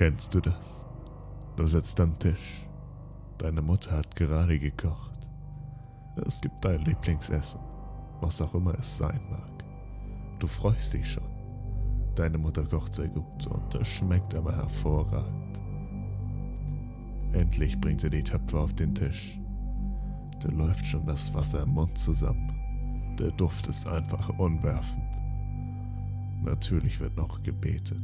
Kennst du das? Du sitzt am Tisch. Deine Mutter hat gerade gekocht. Es gibt dein Lieblingsessen, was auch immer es sein mag. Du freust dich schon. Deine Mutter kocht sehr gut und es schmeckt aber hervorragend. Endlich bringt sie die Töpfe auf den Tisch. Da läuft schon das Wasser im Mund zusammen. Der Duft ist einfach unwerfend. Natürlich wird noch gebetet.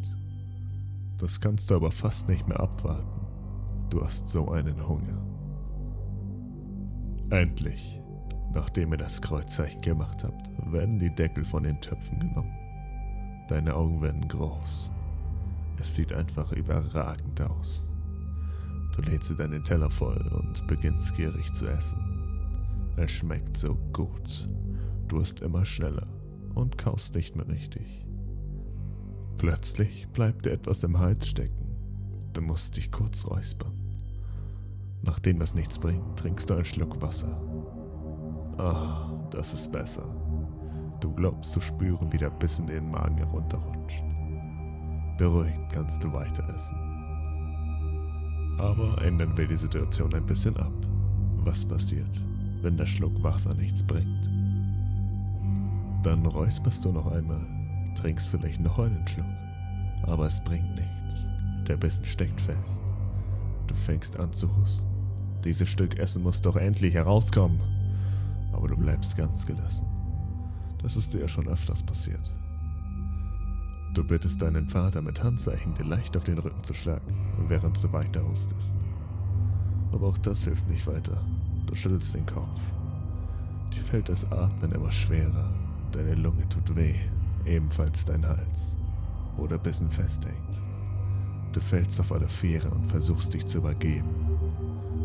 Das kannst du aber fast nicht mehr abwarten. Du hast so einen Hunger. Endlich, nachdem ihr das Kreuzzeichen gemacht habt, werden die Deckel von den Töpfen genommen. Deine Augen werden groß. Es sieht einfach überragend aus. Du lädst dir deinen Teller voll und beginnst gierig zu essen. Es schmeckt so gut. Du wirst immer schneller und kaust nicht mehr richtig. Plötzlich bleibt dir etwas im Hals stecken. Du musst dich kurz räuspern. Nachdem das nichts bringt, trinkst du einen Schluck Wasser. Ah, das ist besser. Du glaubst zu spüren, wie der Biss in den Magen herunterrutscht. Beruhigt kannst du weiter essen. Aber ändern wir die Situation ein bisschen ab. Was passiert, wenn der Schluck Wasser nichts bringt? Dann räusperst du noch einmal, trinkst vielleicht noch einen Schluck. Aber es bringt nichts. Der Bissen steckt fest. Du fängst an zu husten. Dieses Stück Essen muss doch endlich herauskommen. Aber du bleibst ganz gelassen. Das ist dir ja schon öfters passiert. Du bittest deinen Vater mit Handzeichen dir leicht auf den Rücken zu schlagen, während du weiter hustest. Aber auch das hilft nicht weiter. Du schüttelst den Kopf. Dir fällt das Atmen immer schwerer. Deine Lunge tut weh, ebenfalls dein Hals, wo der Bissen festhängt. Du fällst auf alle Viere und versuchst dich zu übergeben.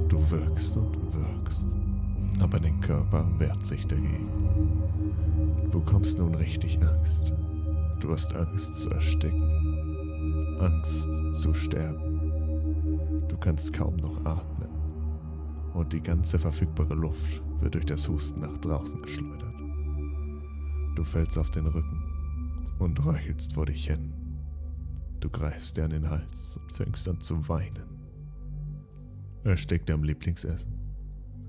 Du wirkst und wirkst, aber dein Körper wehrt sich dagegen. Du bekommst nun richtig Angst. Du hast Angst zu ersticken. Angst zu sterben. Du kannst kaum noch atmen. Und die ganze verfügbare Luft wird durch das Husten nach draußen geschleudert. Du fällst auf den Rücken und röchelst vor dich hin. Du greifst dir an den Hals und fängst an zu weinen. Erstickt am Lieblingsessen.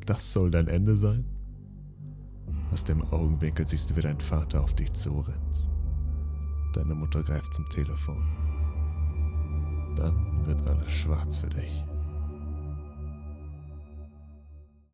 Das soll dein Ende sein? Aus dem Augenwinkel siehst du, wie dein Vater auf dich zurennt. Deine Mutter greift zum Telefon. Dann wird alles schwarz für dich.